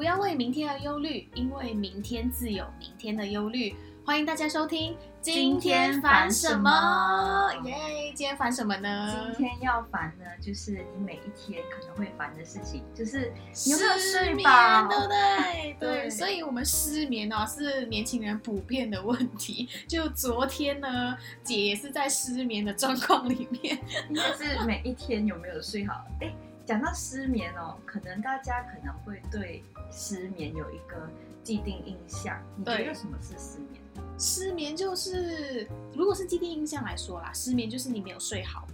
不要为明天而忧虑，因为明天自有明天的忧虑。欢迎大家收听。今天烦什么？耶！Yeah, 今天烦什么呢？今天要烦呢，就是你每一天可能会烦的事情，就是你有没有睡饱，对不对？对，所以我们失眠哦，是年轻人普遍的问题。就昨天呢，姐也是在失眠的状况里面，应该是每一天有没有睡好？哎，讲到失眠哦，可能大家可能会对失眠有一个既定印象，你觉得什么是失眠？失眠就是，如果是既定印象来说啦，失眠就是你没有睡好，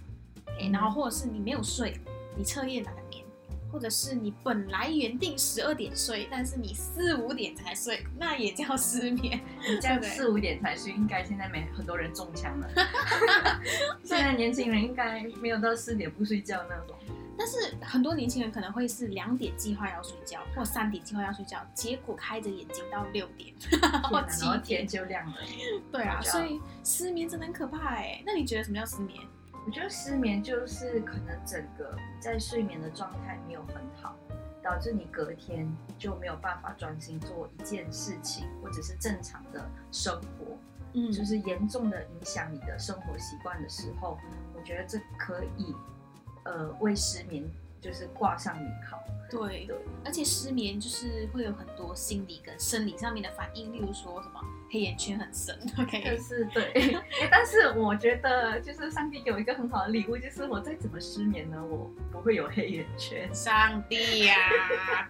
嗯、然后或者是你没有睡，你彻夜难眠，或者是你本来原定十二点睡，但是你四五点才睡，那也叫失眠。你这样四五点才睡，应该现在没很多人中枪了。现在年轻人应该没有到四点不睡觉那种。但是很多年轻人可能会是两点计划要睡觉，或三点计划要睡觉，结果开着眼睛到六点，或七点天就亮了。对啊，所以失眠真的很可怕哎。那你觉得什么叫失眠？我觉得失眠就是可能整个在睡眠的状态没有很好，导致你隔天就没有办法专心做一件事情，或者是正常的生活，嗯，就是严重的影响你的生活习惯的时候，我觉得这可以。呃，为失眠就是挂上名号。对对，而且失眠就是会有很多心理跟生理上面的反应，例如说什么黑眼圈很深。OK，就是对。但是我觉得，就是上帝给我一个很好的礼物，就是我再怎么失眠呢，我不会有黑眼圈。上帝呀、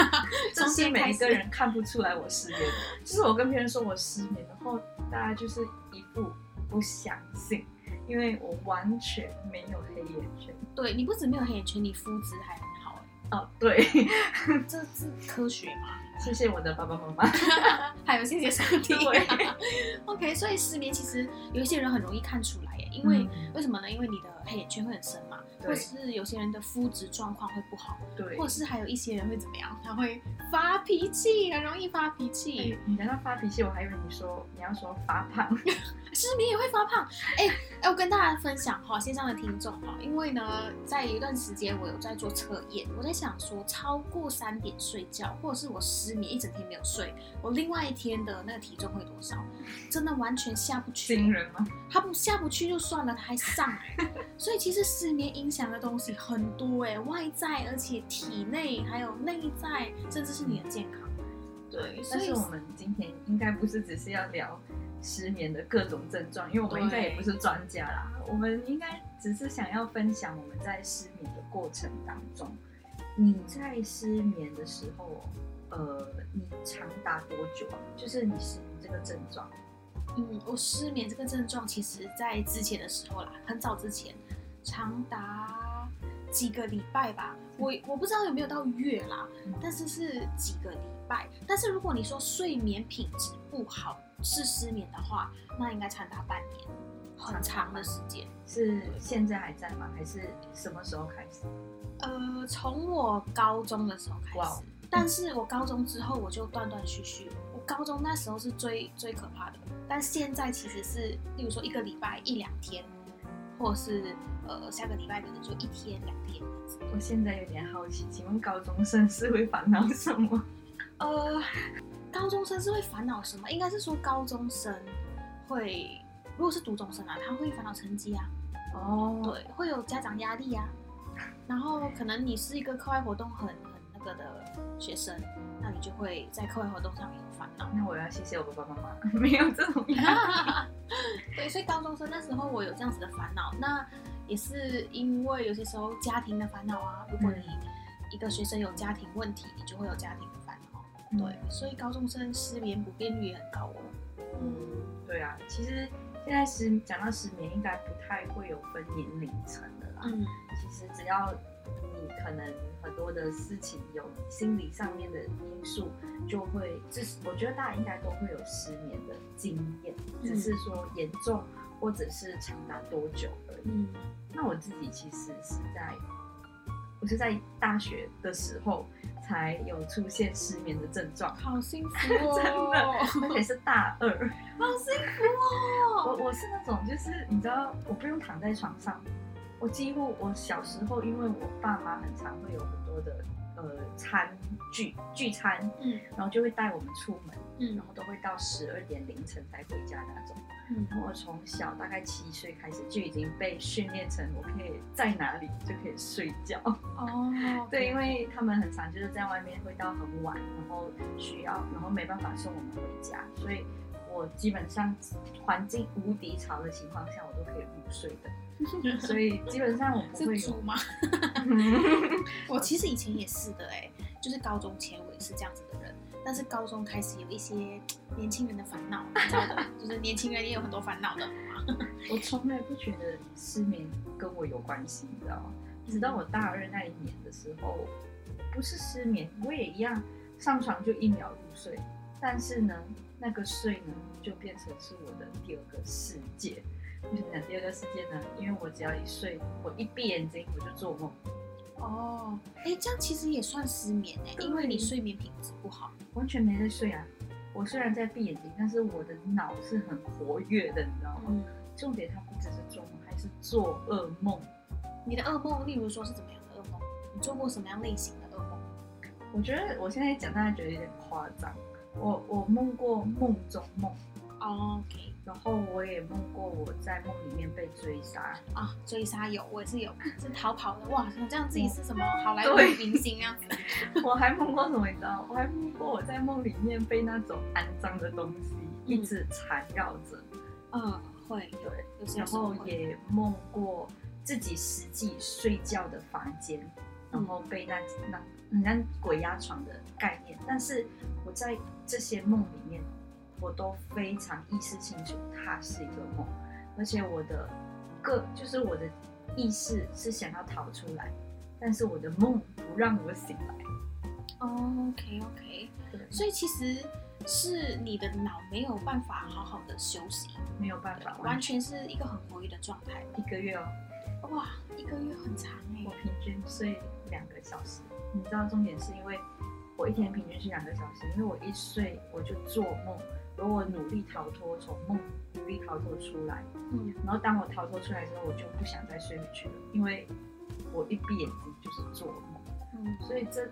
啊，这是每一个人看不出来我失眠。就是我跟别人说我失眠，然后大家就是一副不相信。因为我完全没有黑眼圈，对，你不止没有黑眼圈，你肤质还很好哎。哦，对，这是科学吗？谢谢我的爸爸妈妈，还有谢谢上帝。对 OK，所以失眠其实有一些人很容易看出来耶，因为、嗯、为什么呢？因为你的黑眼圈会很深嘛。或是有些人的肤质状况会不好，对，或者是还有一些人会怎么样？他会发脾气，很容易发脾气。你讲到发脾气，我还以为你说你要说发胖，失眠也会发胖。哎哎，我跟大家分享哈，线上的听众哈，因为呢，在一段时间我有在做测验，我在想说，超过三点睡觉，或者是我失眠一整天没有睡，我另外一天的那个体重会多少？真的完全下不去。惊人吗？他不下不去就算了，他还上来，所以其实失眠因想的东西很多哎，外在，而且体内还有内在，甚至是你的健康。对，但是我们今天应该不是只是要聊失眠的各种症状，因为我们应该也不是专家啦。我们应该只是想要分享我们在失眠的过程当中，你在失眠的时候，呃，你长达多久啊？就是你失眠这个症状。嗯，我失眠这个症状，其实在之前的时候啦，很早之前。长达几个礼拜吧，我我不知道有没有到月啦，但是是几个礼拜。但是如果你说睡眠品质不好是失眠的话，那应该长达半年，很长的时间。是现在还在吗？还是什么时候开始？呃，从我高中的时候开始。但是我高中之后我就断断续续。我高中那时候是最最可怕的，但现在其实是，例如说一个礼拜一两天。或是呃，下个礼拜可能就一天两天。我现在有点好奇，请问高中生是会烦恼什么？呃，高中生是会烦恼什么？应该是说高中生会，如果是读中生啊，他会烦恼成绩啊。哦。对，会有家长压力啊。然后可能你是一个课外活动很很那个的学生，那你就会在课外活动上面有烦恼。那我要谢谢我爸爸妈妈，没有这种压力。对，所以高中生那时候我有这样子的烦恼，那也是因为有些时候家庭的烦恼啊。如果你一个学生有家庭问题，你就会有家庭的烦恼。对，所以高中生失眠普遍率也很高哦。嗯，对啊，其实现在失讲到失眠，应该不太会有分年龄层的啦。嗯，其实只要你可能很多的事情有心理上面的因素，就会，就是我觉得大家应该都会有失眠的经验，只是说严重或者是长达多久而已。嗯，那我自己其实是在，我是在大学的时候才有出现失眠的症状，好幸福哦，真的，而且是大二，好幸福哦。我我是那种就是你知道，我不用躺在床上，我几乎我小时候因为我爸妈很常会有很多的。呃餐聚聚餐，嗯，然后就会带我们出门，嗯，然后都会到十二点凌晨才回家那种。嗯，然后我从小大概七岁开始就已经被训练成我可以在哪里就可以睡觉。哦，对，因为他们很常就是在外面会到很晚，然后需要，然后没办法送我们回家，所以我基本上环境无敌潮的情况下，我都可以入睡的。所以基本上我不会有？我其实以前也是的哎，就是高中前我也是这样子的人，但是高中开始有一些年轻人的烦恼，你知道的，就是年轻人也有很多烦恼的？我从来不觉得失眠跟我有关系，你知道吗？直到我大二那一年的时候，不是失眠，我也一样上床就一秒入睡，但是呢，那个睡呢就变成是我的第二个世界。为什么讲第二个世界呢？因为我只要一睡，我一闭眼睛我就做梦。哦，哎，这样其实也算失眠哎，因为你睡眠品质不好，完全没在睡啊。我虽然在闭眼睛，但是我的脑是很活跃的，你知道吗？嗯，重点它不只是做梦，还是做噩梦。你的噩梦，例如说是怎么样的噩梦？你做过什么样类型的噩梦？我觉得我现在讲，大家觉得有点夸张。我我梦过梦中梦。哦，OK。然后我也梦过我在梦里面被追杀啊，追杀有，我也是有，是逃跑的。哇，像这样自己是什么好莱坞明星那样子。我还梦过什么？你知道？我还梦过我在梦里面被那种肮脏的东西一直缠绕着。嗯，会，对。然后也梦过自己实际睡觉的房间，然后被那那很像鬼压床的概念。但是我在这些梦里面。我都非常意识清楚，它是一个梦，而且我的个就是我的意识是想要逃出来，但是我的梦不让我醒来。Oh, OK OK，对，所以其实是你的脑没有办法好好的休息，没有办法，完全是一个很活跃的状态。一个月哦，哇，一个月很长哎。我平均睡两个小时，你知道重点是因为我一天平均睡两个小时，因为我一睡我就做梦。而我努力逃脱，从梦努力逃脱出来，嗯，然后当我逃脱出来之后，我就不想再睡回去了，因为我一闭眼睛就是做梦，嗯，所以这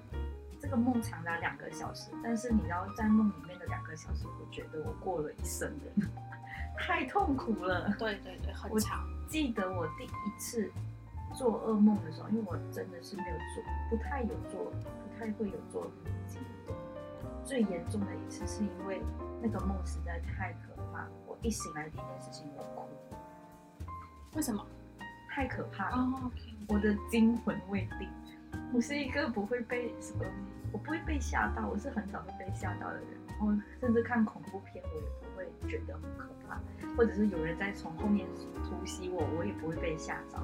这个梦长达两个小时，但是你知道在梦里面的两个小时，我觉得我过了一生的，太痛苦了，对对对，很长。我记得我第一次做噩梦的时候，因为我真的是没有做，不太有做，不太会有做梦经验，最严重的一次是因为。那个梦实在太可怕，我一醒来第一件事情我哭。为什么？太可怕了。我的惊魂未定。我是一个不会被什么，我不会被吓到，我是很少会被吓到的人。甚至看恐怖片，我也不会觉得很可怕，或者是有人在从后面突袭我，我也不会被吓着。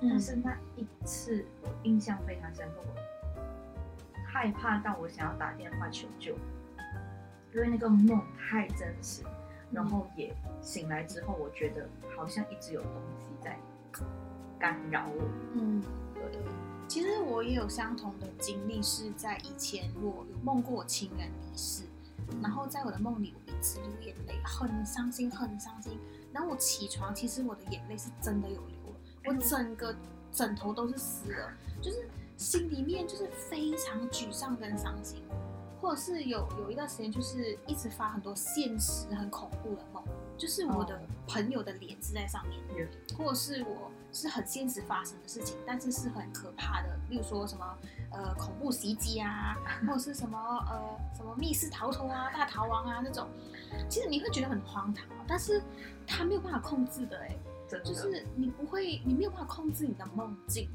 嗯。但是那一次我印象非常深刻，我害怕到我想要打电话求救。因为那个梦太真实，然后也醒来之后，我觉得好像一直有东西在干扰我。嗯，对。其实我也有相同的经历，是在以前我有梦过我亲人离世，然后在我的梦里，我一直流眼泪，很伤心，很伤心。然后我起床，其实我的眼泪是真的有流了，我整个枕头都是湿的，就是心里面就是非常沮丧跟伤心。或者是有有一段时间，就是一直发很多现实很恐怖的梦，就是我的朋友的脸是在上面，oh. 或者是我是很现实发生的事情，但是是很可怕的，例如说什么呃恐怖袭击啊，或者是什么呃什么密室逃脱啊、大逃亡啊那种，其实你会觉得很荒唐，但是他没有办法控制的哎，就是你不会，你没有办法控制你的梦境，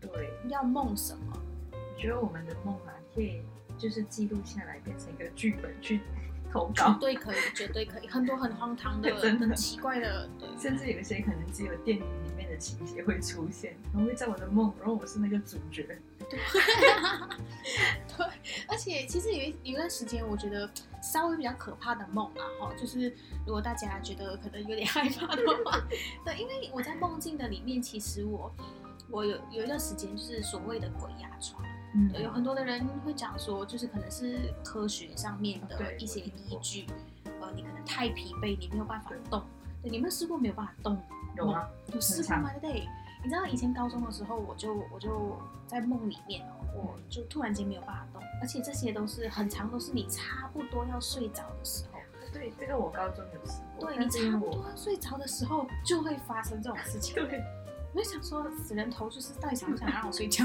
对，要梦什么？我觉得我们的梦啊，可以。就是记录下来，变成一个剧本去投稿，绝对可以，绝对可以。很多很荒唐的、真的很奇怪的，对。甚至有一些可能只有电影里面的情节会出现，然后会在我的梦，然后我是那个主角。对，对。而且其实有一有一段时间，我觉得稍微比较可怕的梦啊，哈，就是如果大家觉得可能有点害怕的话，对，因为我在梦境的里面，其实我我有有一段时间就是所谓的鬼压床。嗯，有很多的人会讲说，就是可能是科学上面的一些依据，呃，你可能太疲惫，你没有办法动。对，你们试过没有办法动？有吗？有试过吗？对，你知道以前高中的时候，我就我就在梦里面哦，我就突然间没有办法动，而且这些都是很长，都是你差不多要睡着的时候。对，这个我高中有试过。对，你差不多要睡着的时候就会发生这种事情。对，我就想说，死人头就是到底想不想让我睡觉？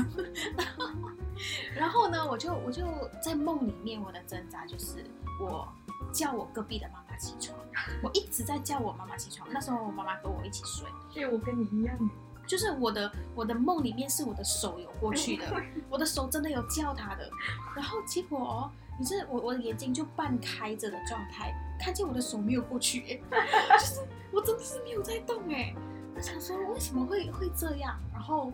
然后呢，我就我就在梦里面，我的挣扎就是我叫我隔壁的妈妈起床，我一直在叫我妈妈起床。那时候我妈妈跟我一起睡，对，我跟你一样，就是我的我的梦里面是我的手有过去的，我的手真的有叫她的。然后结果哦，你是我我的眼睛就半开着的状态，看见我的手没有过去，就是我真的是没有在动哎。我想说为什么会会这样？然后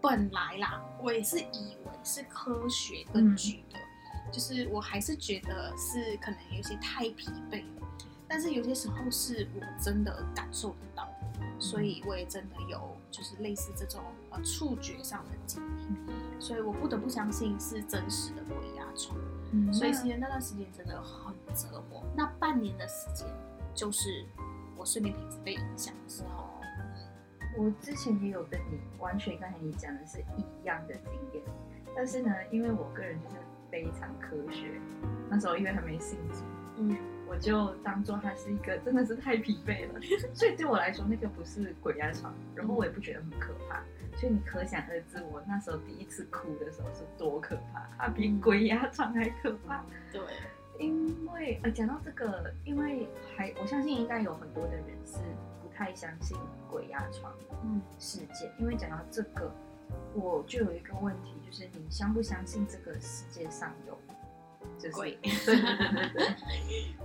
本来啦，我也是以为是科学根据的。嗯就是我还是觉得是可能有些太疲惫了，但是有些时候是我真的感受得到，所以我也真的有就是类似这种呃触觉上的经历，所以我不得不相信是真实的鬼压床。嗯，所以其实那段时间真的很折磨。那半年的时间就是我睡眠品质被影响的时候。我之前也有跟你完全刚才你讲的是一样的经验，但是呢，因为我个人就是。非常科学，那时候因为还没信主，嗯，我就当做它是一个真的是太疲惫了，所以对我来说那个不是鬼压床，然后我也不觉得很可怕，所以你可想而知我那时候第一次哭的时候是多可怕，它比鬼压床还可怕。对，因为呃讲到这个，因为还我相信应该有很多的人是不太相信鬼压床嗯事件，嗯，因为讲到这个。我就有一个问题，就是你相不相信这个世界上有鬼？对对对对对。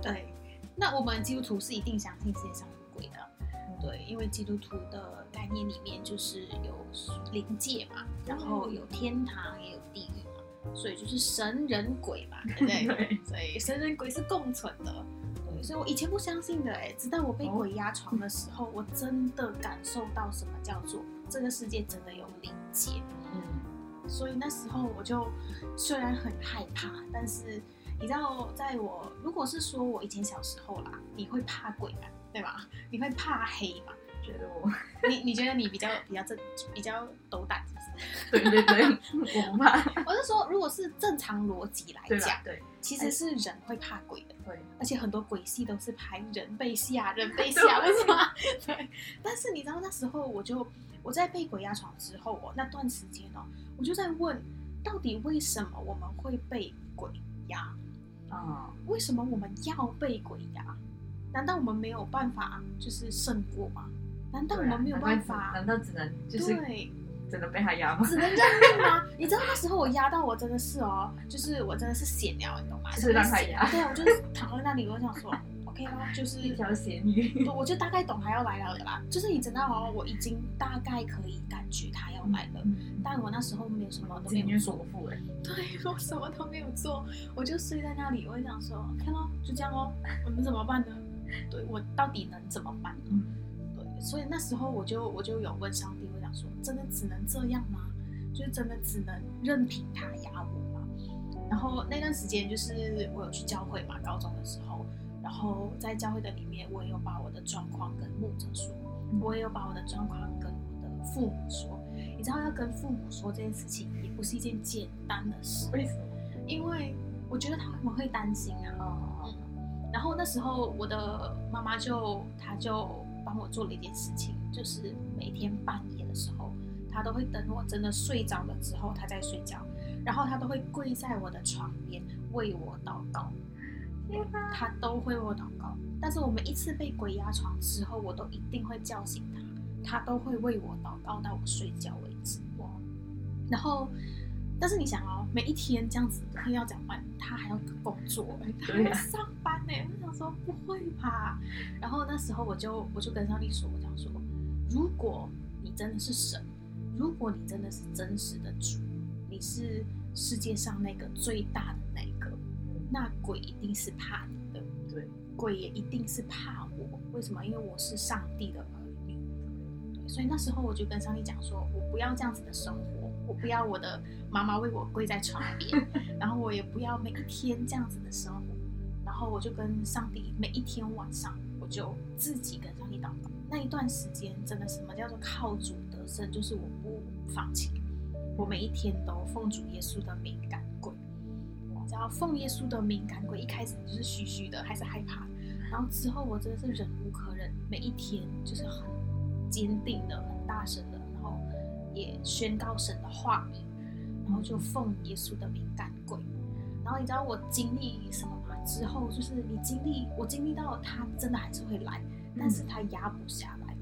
对，那我们基督徒是一定相信世界上有鬼的，嗯、对，因为基督徒的概念里面就是有灵界嘛，然后有天堂也有地狱嘛，所以就是神人鬼嘛，对不对？对，所以神人鬼是共存的。对，所以我以前不相信的，哎，直到我被鬼压床的时候，哦、我真的感受到什么叫做。这个世界真的有灵界，嗯，所以那时候我就虽然很害怕，但是你知道，在我如果是说我以前小时候啦，你会怕鬼吗？对吧？你会怕黑吗？觉得我，你你觉得你比较比较正比较斗胆，是不是？对对对，我不怕。我是说，如果是正常逻辑来讲，对，其实是人会怕鬼的，对，而且很多鬼戏都是拍人被吓，人被吓，为什么？对，但是你知道那时候我就。我在被鬼压床之后，哦，那段时间哦，我就在问，到底为什么我们会被鬼压？啊、嗯，为什么我们要被鬼压？难道我们没有办法就是胜过吗？难道我们没有办法？难道只能就是对，只能被他压吗？只能认命吗？你知道那时候我压到我真的是哦，就是我真的是闲聊，你懂吗？就是让他压。对啊，我就是躺在那里，我想说，OK，。就是一条咸鱼，我就大概懂他要来了的啦。就是你知道哦，我已经大概可以感觉他要来了，嗯、但我那时候没有什么都没有做。对，我什么都没有做，我就睡在那里。我就想说，看咯，就这样哦，我们怎么办呢？对，我到底能怎么办呢？所以那时候我就我就有问上帝，我想说，真的只能这样吗？就是真的只能任凭他压我吗？然后那段时间就是我有去教会嘛，高中的时候。然后在教会的里面，我也有把我的状况跟牧者说，我也有把我的状况跟我的父母说。你知道要跟父母说这件事情，也不是一件简单的事。为什么？因为我觉得他们会担心啊。嗯。然后那时候我的妈妈就，她就帮我做了一件事情，就是每天半夜的时候，他都会等我真的睡着了之后，他再睡觉，然后他都会跪在我的床边为我祷告。他都会为我祷告，但是我每一次被鬼压床之后，我都一定会叫醒他，他都会为我祷告到我睡觉为止。哇！然后，但是你想哦，每一天这样子他要怎么办？他还要工作，他还要上我想说不会吧？然后那时候我就我就跟上帝说，我讲说，如果你真的是神，如果你真的是真实的主，你是世界上那个最大的那个。那鬼一定是怕你的，对，鬼也一定是怕我。为什么？因为我是上帝的儿女，对。所以那时候我就跟上帝讲说，我不要这样子的生活，我不要我的妈妈为我跪在床边，然后我也不要每一天这样子的生活。然然后我就跟上帝每一天晚上，我就自己跟上帝祷告。那一段时间真的什么叫做靠主得胜就是我不放弃，我每一天都奉主耶稣的名赶鬼。我知道奉耶稣的名赶鬼，一开始就是虚虚的，还是害怕，然后之后我真的是忍无可忍，每一天就是很坚定的、很大声的，然后也宣告神的话语，然后就奉耶稣的名赶鬼。然后你知道我经历什么？之后就是你经历，我经历到他真的还是会来，但是他压不下来，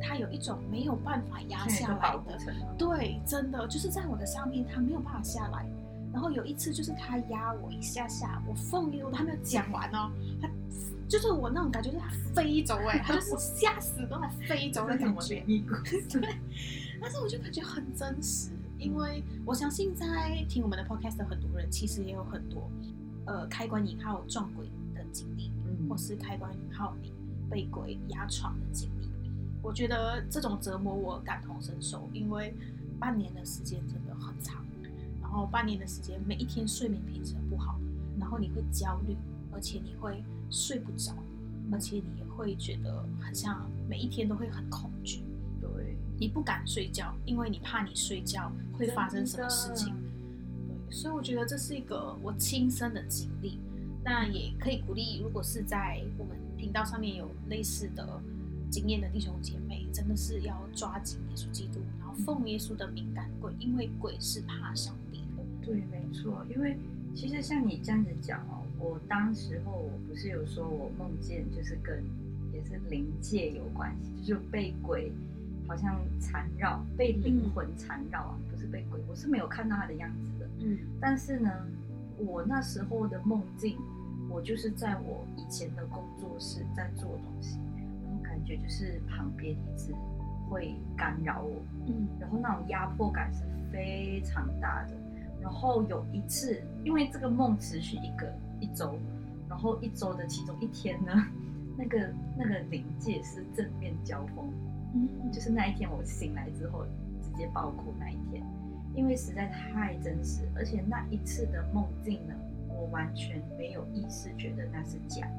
他有一种没有办法压下来的，对，真的就是在我的上面，他没有办法下来。然后有一次就是他压我一下下，我奉耶，我还没有讲完哦，他就是我那种感觉，就是他飞走哎，他就是吓死那种飞走的感觉，对，但是我就感觉很真实。因为我相信，在听我们的 podcast 的很多人，其实也有很多，呃，开关引号撞鬼的经历，嗯，或是开关引号你被鬼压床的经历。我觉得这种折磨我感同身受，因为半年的时间真的很长，然后半年的时间，每一天睡眠品质不好，然后你会焦虑，而且你会睡不着，而且你也会觉得很像每一天都会很恐惧。对你不敢睡觉，因为你怕你睡觉会发生什么事情。对，所以我觉得这是一个我亲身的经历。那也可以鼓励，如果是在我们频道上面有类似的经验的弟兄姐妹，真的是要抓紧耶稣基督，然后奉耶稣的名赶鬼，因为鬼是怕上帝的。对，没错。因为其实像你这样子讲哦，我当时候我不是有说我梦见就是跟也是灵界有关系，就是被鬼。好像缠绕，被灵魂缠绕啊，不是被鬼，我是没有看到他的样子的。嗯，但是呢，我那时候的梦境，我就是在我以前的工作室在做东西，然后感觉就是旁边一直会干扰我，嗯，然后那种压迫感是非常大的。然后有一次，因为这个梦持续一个一周，然后一周的其中一天呢，那个那个临界是正面交锋。嗯，就是那一天我醒来之后，直接爆哭那一天，因为实在太真实，而且那一次的梦境呢，我完全没有意识觉得那是假的，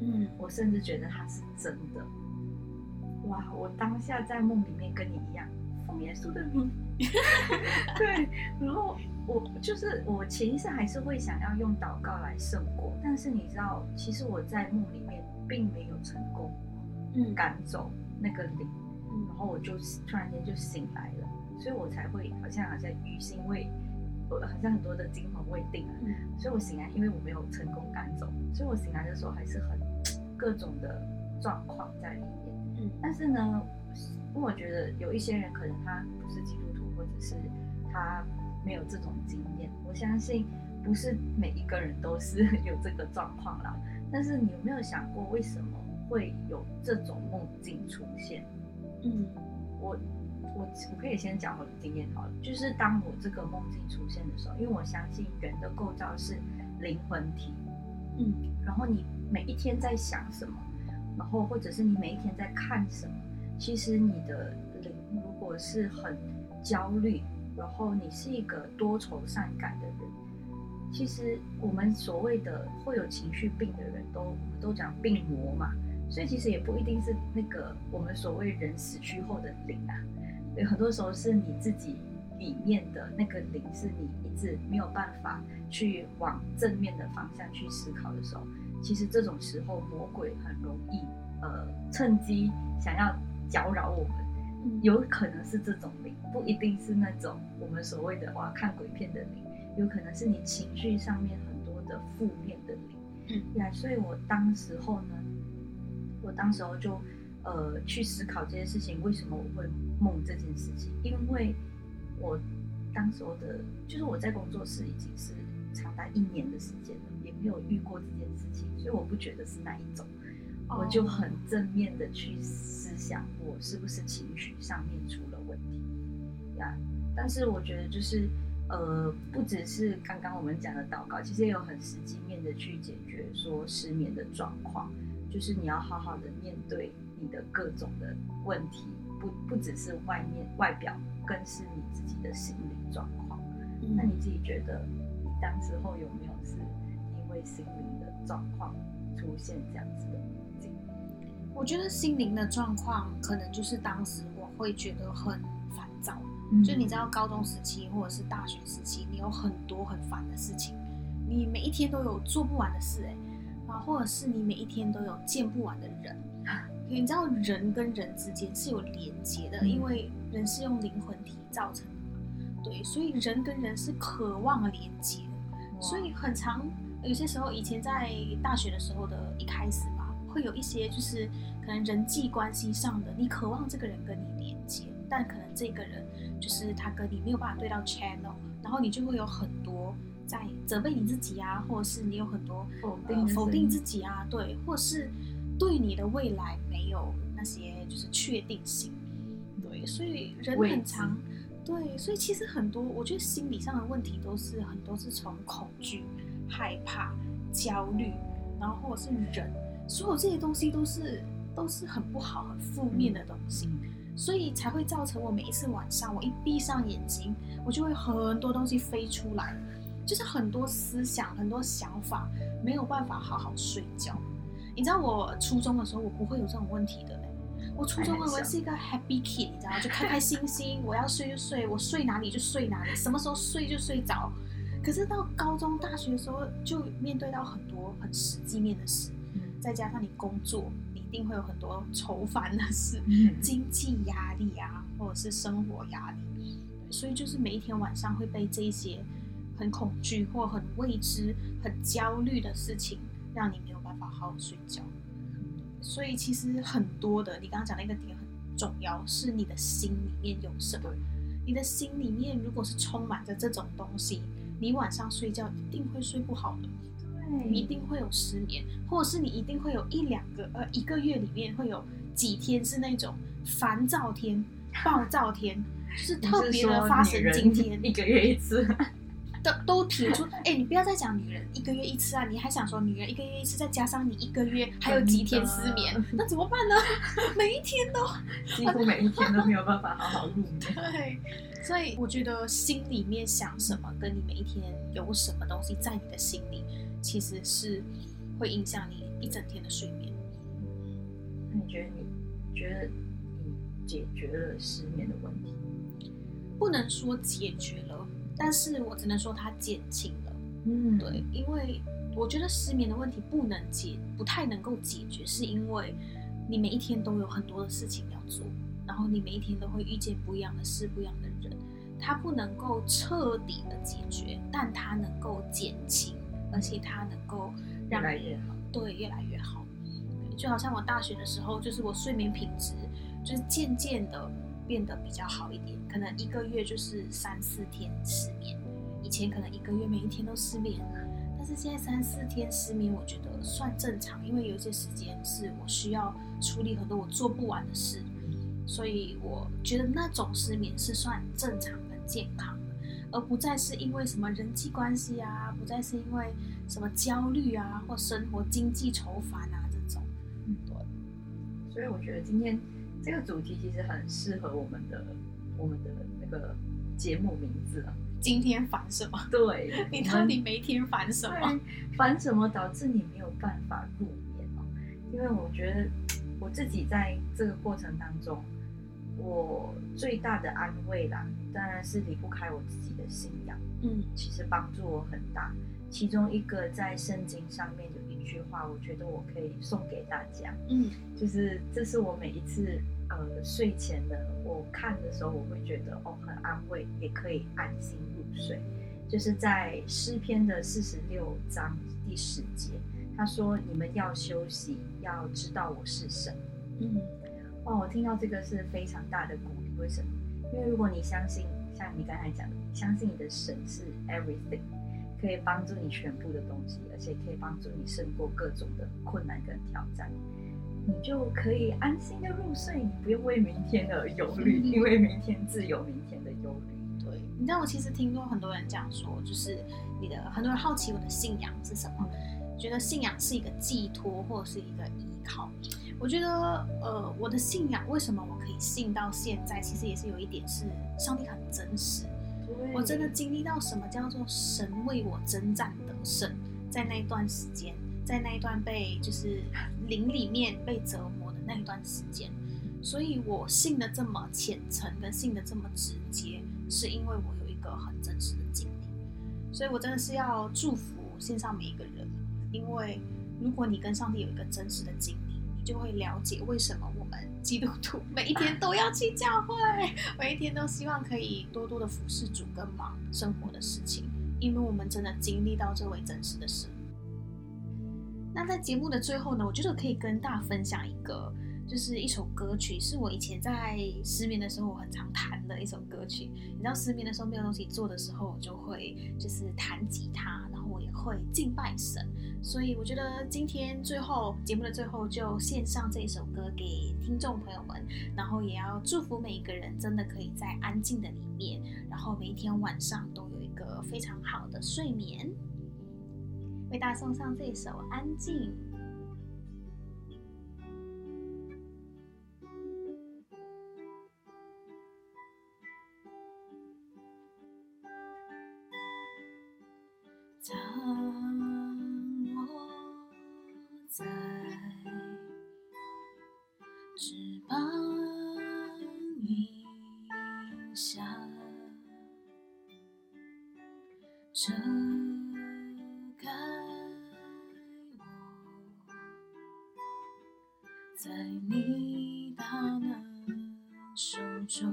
嗯，我甚至觉得它是真的。哇，我当下在梦里面跟你一样，奉耶稣的名，对，然后我就是我潜意识还是会想要用祷告来胜过，但是你知道，其实我在梦里面并没有成功，嗯，赶走。那个灵，然后我就突然间就醒来了，所以我才会好像好像余兴未，我好像很多的惊魂未定啊，嗯、所以我醒来，因为我没有成功赶走，所以我醒来的时候还是很 各种的状况在里面。嗯，但是呢，因为我觉得有一些人可能他不是基督徒，或者是他没有这种经验，我相信不是每一个人都是 有这个状况啦。但是你有没有想过为什么？会有这种梦境出现，嗯，我我我可以先讲我的经验好了，就是当我这个梦境出现的时候，因为我相信人的构造是灵魂体，嗯，然后你每一天在想什么，然后或者是你每一天在看什么，其实你的灵如果是很焦虑，然后你是一个多愁善感的人，其实我们所谓的会有情绪病的人都我们都讲病魔嘛。所以其实也不一定是那个我们所谓人死去后的灵啊，有很多时候是你自己里面的那个灵，是你一直没有办法去往正面的方向去思考的时候，其实这种时候魔鬼很容易呃趁机想要搅扰我们，有可能是这种灵，不一定是那种我们所谓的哇看鬼片的灵，有可能是你情绪上面很多的负面的灵，嗯，呀，所以我当时候呢。我当时候就，呃，去思考这件事情，为什么我会梦这件事情？因为，我当时候的，就是我在工作室已经是长达一年的时间了，也没有遇过这件事情，所以我不觉得是那一种，我就很正面的去思想，我是不是情绪上面出了问题呀？但是我觉得就是，呃，不只是刚刚我们讲的祷告，其实也有很实际面的去解决说失眠的状况。就是你要好好的面对你的各种的问题，不不只是外面外表，更是你自己的心理状况。嗯、那你自己觉得，你当时候有没有是因为心灵的状况出现这样子的？我觉得心灵的状况，可能就是当时我会觉得很烦躁。嗯、就你知道，高中时期或者是大学时期，你有很多很烦的事情，你每一天都有做不完的事，哎，啊，或者是你每一天都有见不完的人。你知道，人跟人之间是有连接的，因为人是用灵魂体造成的嘛。对，所以人跟人是渴望连接的，所以很长，有些时候，以前在大学的时候的一开始吧。会有一些就是可能人际关系上的，你渴望这个人跟你连接，但可能这个人就是他跟你没有办法对到 channel，然后你就会有很多在责备你自己啊，或者是你有很多否定、呃、否定自己啊，对，或者是对你的未来没有那些就是确定性，对，所以人很长，对，所以其实很多我觉得心理上的问题都是很多是从恐惧、害怕、焦虑，然后或者是人。所有这些东西都是都是很不好、很负面的东西，所以才会造成我每一次晚上，我一闭上眼睛，我就会很多东西飞出来，就是很多思想、很多想法，没有办法好好睡觉。你知道我初中的时候，我不会有这种问题的嘞。我初中的时候是一个 happy kid，你知道吗？就开开心心，我要睡就睡，我睡哪里就睡哪里，什么时候睡就睡着。可是到高中、大学的时候，就面对到很多很实际面的事。再加上你工作，你一定会有很多愁烦的事，经济压力啊，或者是生活压力，所以就是每一天晚上会被这些很恐惧或很未知、很焦虑的事情，让你没有办法好好睡觉。所以其实很多的，你刚刚讲那个点很重要，是你的心里面有什么？你的心里面如果是充满着这种东西，你晚上睡觉一定会睡不好的。你一定会有失眠，或者是你一定会有一两个呃一个月里面会有几天是那种烦躁天、暴躁天，就是特别的发神经天，一个月一次，都都提出。哎、欸，你不要再讲女人一个月一次啊，你还想说女人一个月一次，再加上你一个月还有几天失眠，那怎么办呢？每一天都几乎每一天都没有办法好好入眠。对，所以我觉得心里面想什么，跟你每一天有什么东西在你的心里。其实是会影响你一整天的睡眠。那你觉得你觉得你解决了失眠的问题？不能说解决了，但是我只能说它减轻了。嗯，对，因为我觉得失眠的问题不能解，不太能够解决，是因为你每一天都有很多的事情要做，然后你每一天都会遇见不一样的事、不一样的人，它不能够彻底的解决，但它能够减轻。而且它能够让对，越来越好。就好像我大学的时候，就是我睡眠品质就是渐渐的变得比较好一点，可能一个月就是三四天失眠，以前可能一个月每一天都失眠，但是现在三四天失眠，我觉得算正常，因为有些时间是我需要处理很多我做不完的事，所以我觉得那种失眠是算正常的健康的。而不再是因为什么人际关系啊，不再是因为什么焦虑啊，或生活经济愁烦啊这种。嗯，对。所以我觉得今天这个主题其实很适合我们的我们的那个节目名字啊。今天烦什么？对，你到底每天烦什么？烦什么导致你没有办法入眠哦？因为我觉得我自己在这个过程当中。我最大的安慰啦，当然是离不开我自己的信仰。嗯，其实帮助我很大。其中一个在圣经上面有一句话，我觉得我可以送给大家。嗯，就是这是我每一次呃睡前的我看的时候，我会觉得哦很安慰，也可以安心入睡。就是在诗篇的四十六章第十节，他说：“你们要休息，要知道我是神。”嗯。哦，我听到这个是非常大的鼓励。为什么？因为如果你相信，像你刚才讲的，相信你的神是 everything，可以帮助你全部的东西，而且可以帮助你胜过各种的困难跟挑战，你就可以安心的入睡，你不用为明天而忧虑，因为明天自有明天的忧虑。对，你知道我其实听过很多人这样说，就是你的很多人好奇我的信仰是什么，觉得信仰是一个寄托或者是一个依靠。我觉得，呃，我的信仰为什么我可以信到现在？其实也是有一点是上帝很真实。对我真的经历到什么叫做神为我征战得胜，在那一段时间，在那一段被就是灵里面被折磨的那一段时间。所以我信的这么虔诚，跟信的这么直接，是因为我有一个很真实的经历。所以我真的是要祝福线上每一个人，因为如果你跟上帝有一个真实的经历，你就会了解为什么基督徒 每一天都要去教会，每一天都希望可以多多的服侍主跟忙生活的事情，因为我们真的经历到这位真实的神。那在节目的最后呢，我觉得可以跟大家分享一个。就是一首歌曲，是我以前在失眠的时候我很常弹的一首歌曲。你知道失眠的时候没有东西做的时候，我就会就是弹吉他，也会敬拜神。所以我觉得今天最后节目的最后就献上这一首歌给听众朋友们，然后也要祝福每一个人真的可以在安静的里面，然后每一天晚上都有一个非常好的睡眠。为大家送上这首《安静》。在你大能手中，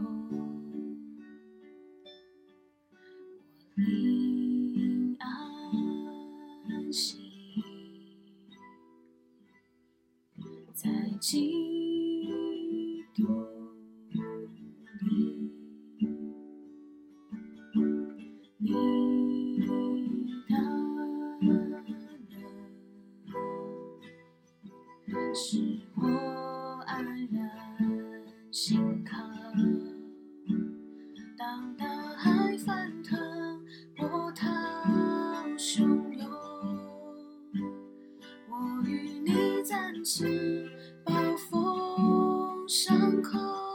口